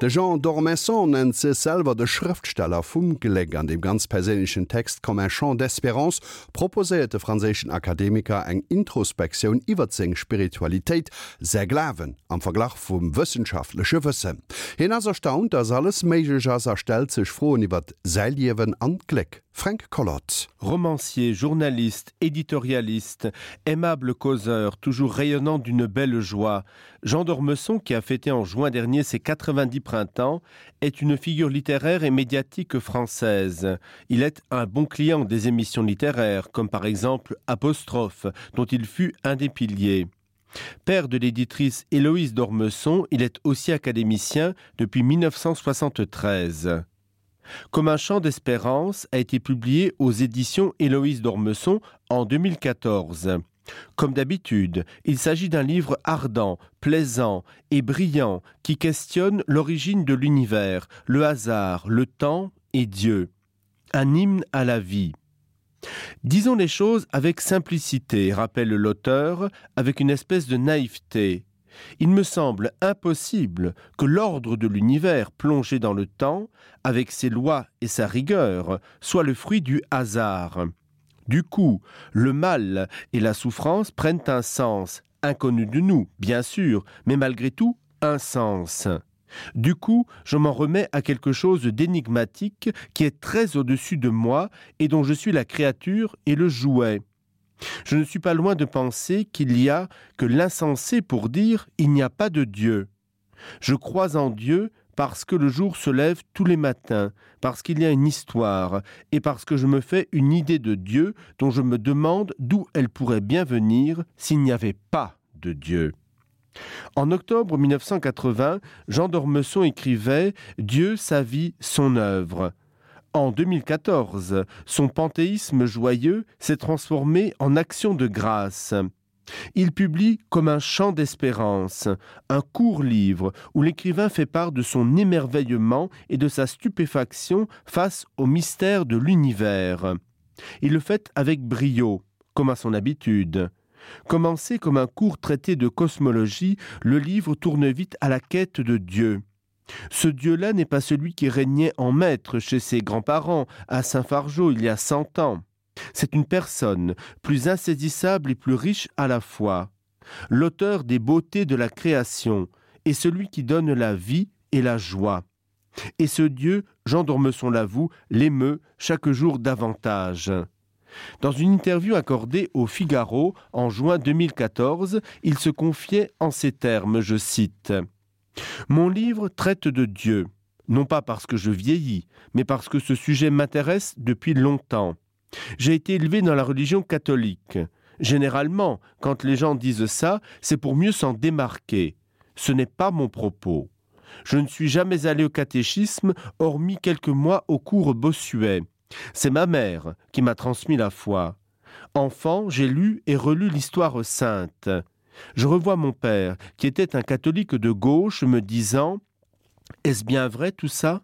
De Jean d'Ormesson nennt se selber de Schriftsteller vum Geleg an dem ganz persenschen Text Commerchant d'Esperance proposéierte franzéschen Akademiker eng Introspektiun iwwerzing Spiritualitéit se Glaven am Verglach vum wëssenschaftlesche Wësse. Hin as erstaunt, dats alles méigeg as erstel sech froen iwwer Seiliewen ankleck Frank Collot. Romancier, journaliste, éditorialiste, aimable causeur, toujours rayonnant d'une belle joie, Jean d'Ormesson, qui a fêté en juin dernier ses 90 printemps, est une figure littéraire et médiatique française. Il est un bon client des émissions littéraires, comme par exemple Apostrophe, dont il fut un des piliers. Père de l'éditrice Héloïse d'Ormesson, il est aussi académicien depuis 1973. Comme un chant d'espérance a été publié aux éditions Héloïse d'Ormesson en 2014. Comme d'habitude, il s'agit d'un livre ardent, plaisant et brillant qui questionne l'origine de l'univers, le hasard, le temps et Dieu. Un hymne à la vie. Disons les choses avec simplicité, rappelle l'auteur, avec une espèce de naïveté. Il me semble impossible que l'ordre de l'univers plongé dans le temps, avec ses lois et sa rigueur, soit le fruit du hasard. Du coup, le mal et la souffrance prennent un sens, inconnu de nous, bien sûr, mais malgré tout un sens. Du coup, je m'en remets à quelque chose d'énigmatique qui est très au-dessus de moi et dont je suis la créature et le jouet. Je ne suis pas loin de penser qu'il y a que l'insensé pour dire il n'y a pas de Dieu. Je crois en Dieu parce que le jour se lève tous les matins, parce qu'il y a une histoire, et parce que je me fais une idée de Dieu dont je me demande d'où elle pourrait bien venir s'il n'y avait pas de Dieu. En octobre 1980, Jean d'Ormesson écrivait Dieu, sa vie, son œuvre. En 2014, son panthéisme joyeux s'est transformé en action de grâce. Il publie comme un chant d'espérance, un court livre où l'écrivain fait part de son émerveillement et de sa stupéfaction face au mystère de l'univers. Il le fait avec brio, comme à son habitude. Commencé comme un court traité de cosmologie, le livre tourne vite à la quête de Dieu. Ce Dieu-là n'est pas celui qui régnait en maître chez ses grands-parents à Saint-Fargeau il y a cent ans. C'est une personne plus insaisissable et plus riche à la fois, l'auteur des beautés de la création et celui qui donne la vie et la joie. Et ce Dieu, Jean d'Ormesson l'avoue, l'émeut chaque jour davantage. Dans une interview accordée au Figaro en juin 2014, il se confiait en ces termes, je cite Mon livre traite de Dieu, non pas parce que je vieillis, mais parce que ce sujet m'intéresse depuis longtemps. J'ai été élevé dans la religion catholique. Généralement, quand les gens disent ça, c'est pour mieux s'en démarquer. Ce n'est pas mon propos. Je ne suis jamais allé au catéchisme, hormis quelques mois au cours bossuet. C'est ma mère qui m'a transmis la foi. Enfant, j'ai lu et relu l'histoire sainte. Je revois mon père, qui était un catholique de gauche, me disant Est-ce bien vrai tout ça?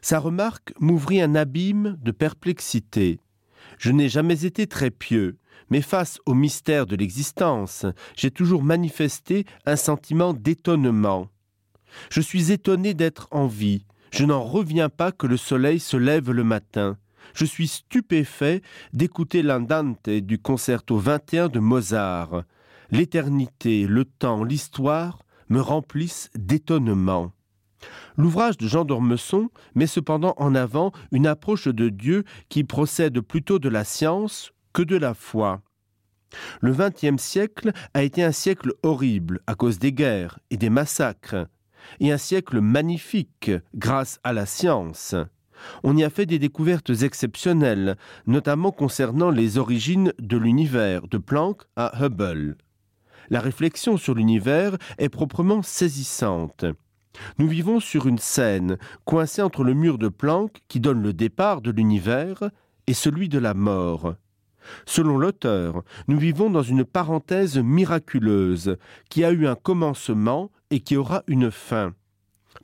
Sa remarque m'ouvrit un abîme de perplexité. Je n'ai jamais été très pieux, mais face au mystère de l'existence, j'ai toujours manifesté un sentiment d'étonnement. Je suis étonné d'être en vie, je n'en reviens pas que le soleil se lève le matin. Je suis stupéfait d'écouter l'andante du concerto 21 de Mozart. L'éternité, le temps, l'histoire me remplissent d'étonnement. L'ouvrage de Jean d'Ormesson met cependant en avant une approche de Dieu qui procède plutôt de la science que de la foi. Le XXe siècle a été un siècle horrible à cause des guerres et des massacres, et un siècle magnifique grâce à la science. On y a fait des découvertes exceptionnelles, notamment concernant les origines de l'univers, de Planck à Hubble. La réflexion sur l'univers est proprement saisissante. Nous vivons sur une scène coincée entre le mur de Planck qui donne le départ de l'univers et celui de la mort. Selon l'auteur, nous vivons dans une parenthèse miraculeuse qui a eu un commencement et qui aura une fin.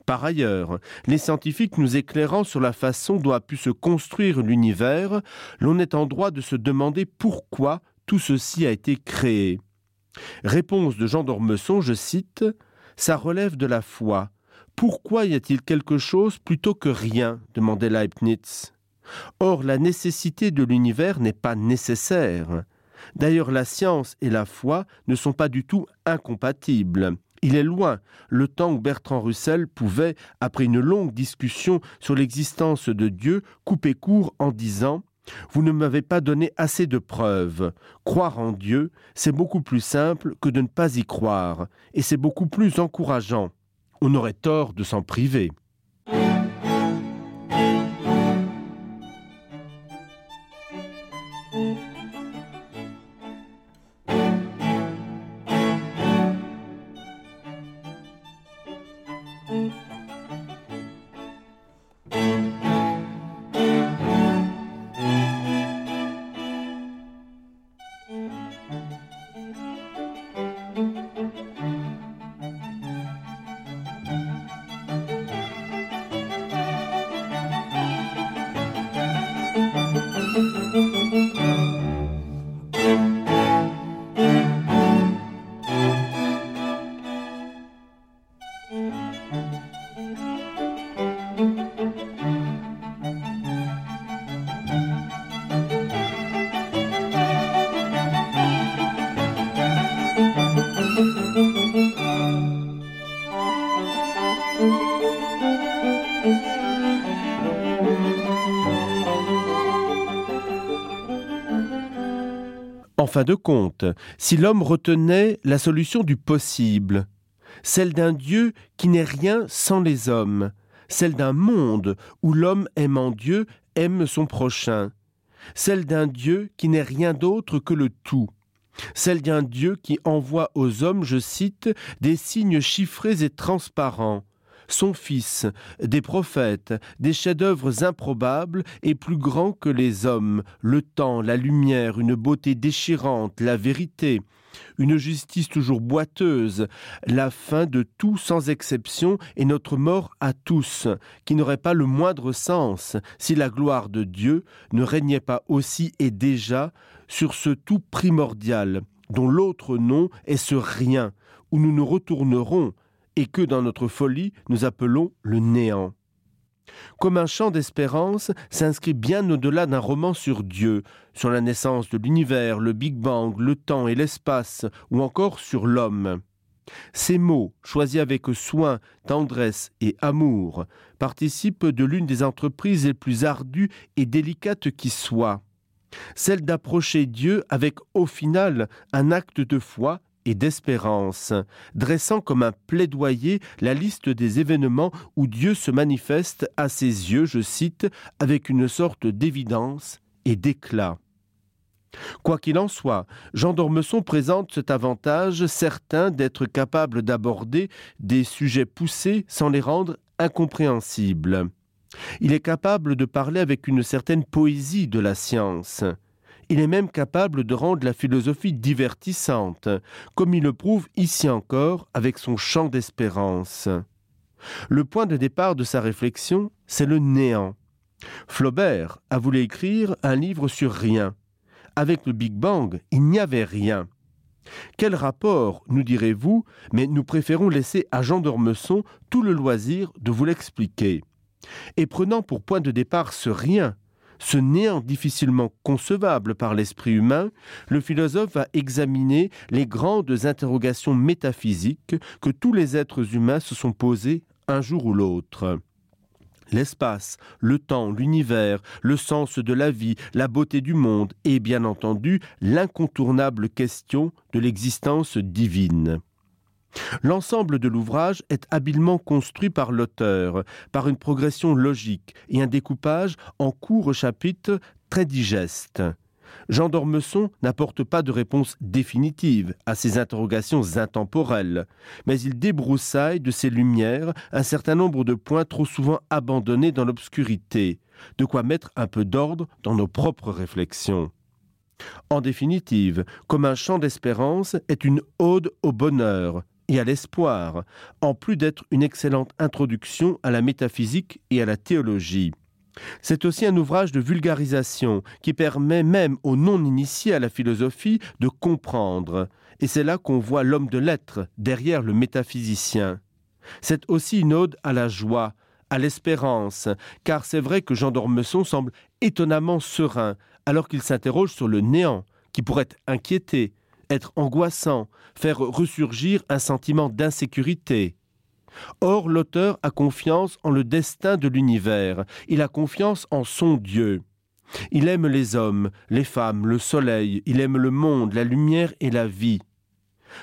Par ailleurs, les scientifiques nous éclairant sur la façon dont a pu se construire l'univers, l'on est en droit de se demander pourquoi tout ceci a été créé. Réponse de Jean d'Ormesson, je cite Ça relève de la foi, Pourquoi y a-t-il quelque chose plutôt que rien? demandait Leibniz. Or la nécessité de l'univers n'est pas nécessaire. D'ailleurs la science et la foi ne sont pas du tout incompatibles. Il est loin le temps où Bertrand Russell pouvait, après une longue discussion sur l'existence de Dieu, couper court en disant Vous ne m'avez pas donné assez de preuves. Croire en Dieu, c'est beaucoup plus simple que de ne pas y croire, et c'est beaucoup plus encourageant. On aurait tort de s'en priver. En fin de compte, si l'homme retenait la solution du possible, celle d'un Dieu qui n'est rien sans les hommes, celle d'un monde où l'homme aimant Dieu aime son prochain, celle d'un Dieu qui n'est rien d'autre que le tout, celle d'un Dieu qui envoie aux hommes, je cite, des signes chiffrés et transparents, son fils, des prophètes, des chefs-d'œuvre improbables et plus grands que les hommes, le temps, la lumière, une beauté déchirante, la vérité, une justice toujours boiteuse, la fin de tout sans exception et notre mort à tous, qui n'aurait pas le moindre sens si la gloire de Dieu ne régnait pas aussi et déjà sur ce tout primordial, dont l'autre nom est ce rien, où nous nous retournerons, et que dans notre folie nous appelons le néant. Comme un chant d'espérance s'inscrit bien au-delà d'un roman sur Dieu, sur la naissance de l'univers, le Big Bang, le temps et l'espace, ou encore sur l'homme. Ces mots, choisis avec soin, tendresse et amour, participent de l'une des entreprises les plus ardues et délicates qui soient, celle d'approcher Dieu avec au final un acte de foi et d'espérance, dressant comme un plaidoyer la liste des événements où Dieu se manifeste à ses yeux, je cite, avec une sorte d'évidence et d'éclat. Quoi qu'il en soit, Jean d'Ormesson présente cet avantage certain d'être capable d'aborder des sujets poussés sans les rendre incompréhensibles. Il est capable de parler avec une certaine poésie de la science. Il est même capable de rendre la philosophie divertissante, comme il le prouve ici encore avec son champ d'espérance. Le point de départ de sa réflexion, c'est le néant. Flaubert a voulu écrire un livre sur rien. Avec le Big Bang, il n'y avait rien. Quel rapport, nous direz-vous, mais nous préférons laisser à Jean d'Ormesson tout le loisir de vous l'expliquer. Et prenant pour point de départ ce rien ce néant difficilement concevable par l'esprit humain, le philosophe va examiner les grandes interrogations métaphysiques que tous les êtres humains se sont posées un jour ou l'autre. L'espace, le temps, l'univers, le sens de la vie, la beauté du monde et bien entendu l'incontournable question de l'existence divine. L'ensemble de l'ouvrage est habilement construit par l'auteur, par une progression logique et un découpage en courts chapitres très digestes. Jean d'Ormesson n'apporte pas de réponse définitive à ces interrogations intemporelles, mais il débroussaille de ses lumières un certain nombre de points trop souvent abandonnés dans l'obscurité, de quoi mettre un peu d'ordre dans nos propres réflexions. En définitive, comme un chant d'espérance est une ode au bonheur, et à l'espoir, en plus d'être une excellente introduction à la métaphysique et à la théologie. C'est aussi un ouvrage de vulgarisation qui permet même aux non-initiés à la philosophie de comprendre, et c'est là qu'on voit l'homme de lettres derrière le métaphysicien. C'est aussi une ode à la joie, à l'espérance, car c'est vrai que Jean d'Ormesson semble étonnamment serein alors qu'il s'interroge sur le néant qui pourrait inquiéter, être angoissant, faire ressurgir un sentiment d'insécurité. Or l'auteur a confiance en le destin de l'univers, il a confiance en son Dieu. Il aime les hommes, les femmes, le soleil, il aime le monde, la lumière et la vie.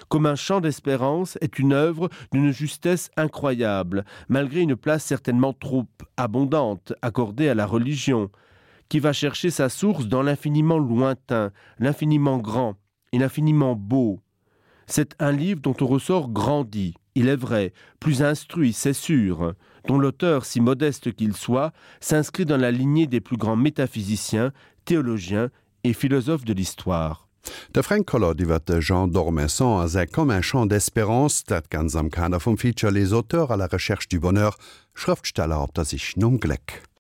Comme un chant d'espérance est une œuvre d'une justesse incroyable, malgré une place certainement trop abondante accordée à la religion, qui va chercher sa source dans l'infiniment lointain, l'infiniment grand et l'infiniment beau. C'est un livre dont on ressort grandi, il est vrai, plus instruit, c'est sûr, dont l'auteur, si modeste qu'il soit, s'inscrit dans la lignée des plus grands métaphysiciens, théologiens et philosophes de l'histoire. De Frankkoller iwwer de Jean d'Ormesson as se kom en champ d'Esperance, dat ganz am Kanner vum Feature les Auteurs a la Recherche du Bonheur, Schriftsteller op dat sich num gleck.